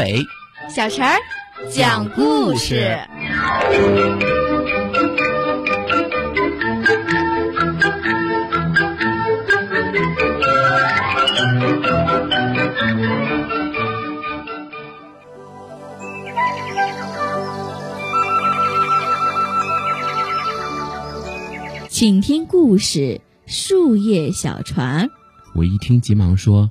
阿伟，小陈儿讲故事。请听故事《树叶小船》。我一听，急忙说：“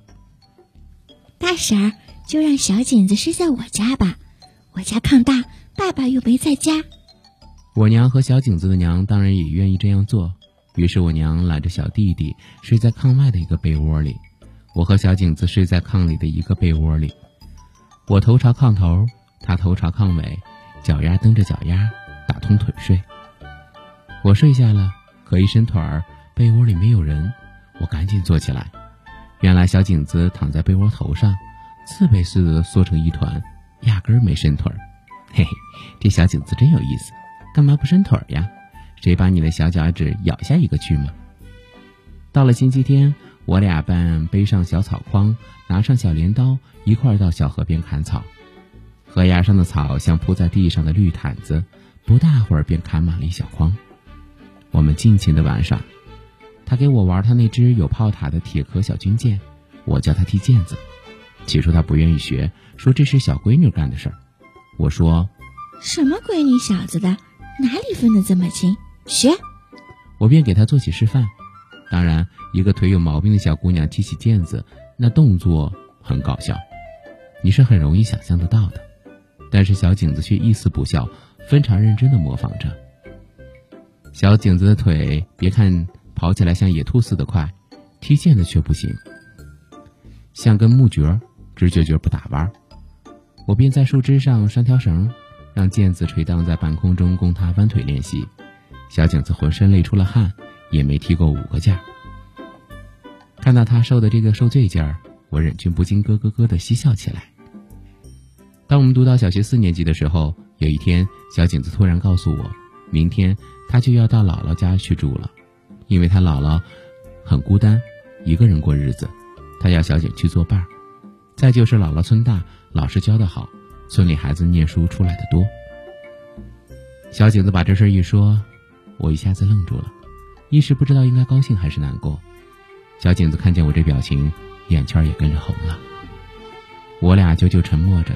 大婶儿，就让小景子睡在我家吧。我家炕大，爸爸又没在家。”我娘和小景子的娘当然也愿意这样做。于是我娘揽着小弟弟睡在炕外的一个被窝里，我和小景子睡在炕里的一个被窝里。我头朝炕头，他头朝炕尾，脚丫蹬着脚丫，打通腿睡。我睡下了，可一伸腿儿，被窝里没有人。我赶紧坐起来，原来小景子躺在被窝头上，刺猬似的缩成一团，压根儿没伸腿儿。嘿嘿，这小景子真有意思，干嘛不伸腿儿呀？谁把你的小脚趾咬下一个去吗？到了星期天，我俩伴背上小草筐，拿上小镰刀，一块儿到小河边砍草。河崖上的草像铺在地上的绿毯子，不大会儿便砍满了一小筐。我们尽情的玩耍。他给我玩他那只有炮塔的铁壳小军舰，我教他踢毽子。起初他不愿意学，说这是小闺女干的事儿。我说：“什么闺女小子的，哪里分得这么清？学！”我便给他做起示范。当然，一个腿有毛病的小姑娘踢起毽子，那动作很搞笑，你是很容易想象得到的。但是小景子却一丝不笑，非常认真的模仿着。小景子的腿，别看。跑起来像野兔似的快，踢毽子却不行，像根木橛，直撅撅不打弯。我便在树枝上拴条绳，让毽子垂荡在半空中，供他弯腿练习。小景子浑身累出了汗，也没踢过五个毽。看到他受的这个受罪劲儿，我忍俊不禁咯咯咯的嬉笑起来。当我们读到小学四年级的时候，有一天，小景子突然告诉我，明天他就要到姥姥家去住了。因为他姥姥很孤单，一个人过日子，他要小景去作伴儿。再就是姥姥村大，老师教得好，村里孩子念书出来的多。小景子把这事一说，我一下子愣住了，一时不知道应该高兴还是难过。小景子看见我这表情，眼圈也跟着红了。我俩久久沉默着，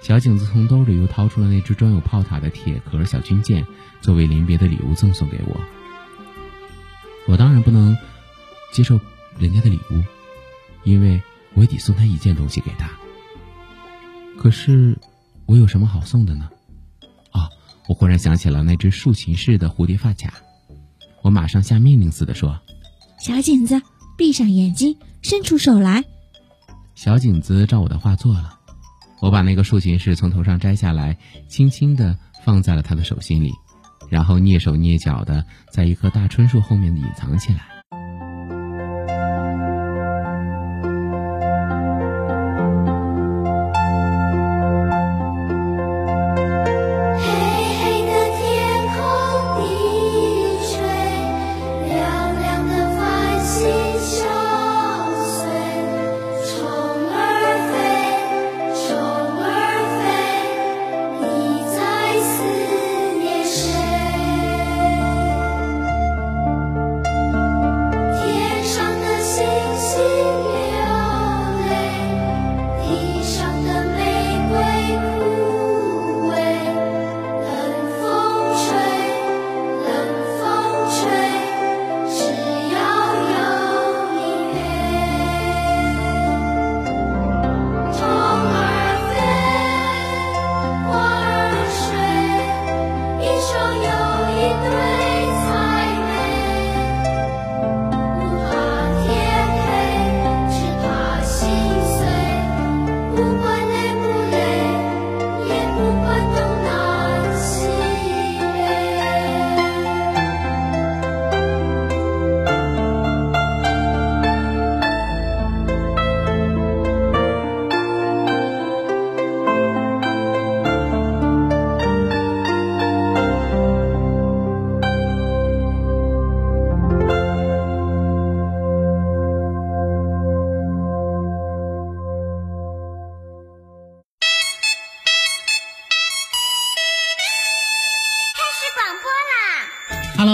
小景子从兜里又掏出了那只装有炮塔的铁壳小军舰，作为临别的礼物赠送给我。我当然不能接受人家的礼物，因为我也得送他一件东西给他。可是我有什么好送的呢？啊！我忽然想起了那只竖琴式的蝴蝶发卡，我马上下命令似的说：“小景子，闭上眼睛，伸出手来。”小景子照我的话做了。我把那个竖琴式从头上摘下来，轻轻地放在了他的手心里。然后蹑手蹑脚的，在一棵大椿树后面隐藏起来。